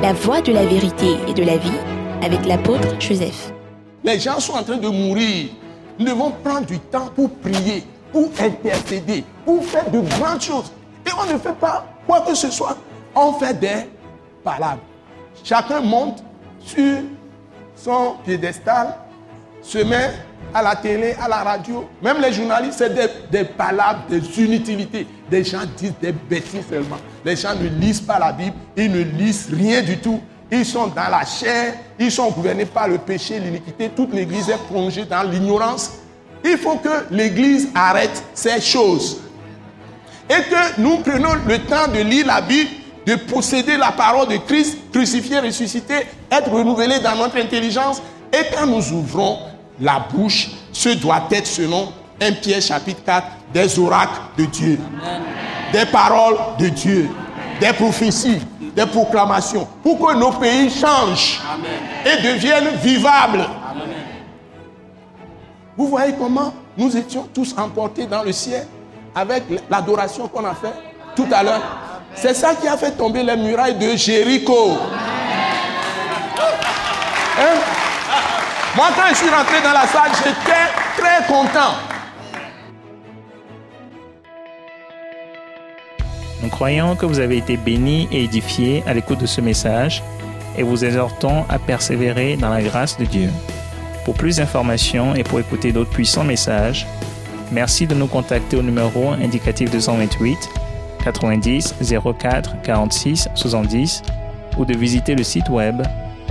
La voie de la vérité et de la vie avec l'apôtre Joseph. Les gens sont en train de mourir. Nous devons prendre du temps pour prier, pour intercéder, pour faire de grandes choses. Et on ne fait pas quoi que ce soit. On fait des palabres. Chacun monte sur son piédestal, se met à la télé, à la radio, même les journalistes, c'est des, des, palabres, des inutilités. Des gens disent des bêtises seulement. Les gens ne lisent pas la Bible, ils ne lisent rien du tout. Ils sont dans la chair, ils sont gouvernés par le péché, l'iniquité. Toute l'Église est plongée dans l'ignorance. Il faut que l'Église arrête ces choses. Et que nous prenons le temps de lire la Bible, de posséder la parole de Christ, crucifié, ressuscité, être renouvelé dans notre intelligence. Et quand nous ouvrons la bouche, ce doit être selon 1 Pierre chapitre 4, des oracles de Dieu, des paroles de Dieu, des prophéties, des proclamations, pour que nos pays changent. Et deviennent vivables. Vous voyez comment nous étions tous emportés dans le ciel avec l'adoration qu'on a fait tout à l'heure? C'est ça qui a fait tomber les murailles de Jéricho. Hein? Moi, quand je suis rentré dans la salle, j'étais très content. Nous croyons que vous avez été bénis et édifiés à l'écoute de ce message et vous exhortons à persévérer dans la grâce de Dieu. Pour plus d'informations et pour écouter d'autres puissants messages, merci de nous contacter au numéro indicatif 228 90 04 46 70 ou de visiter le site web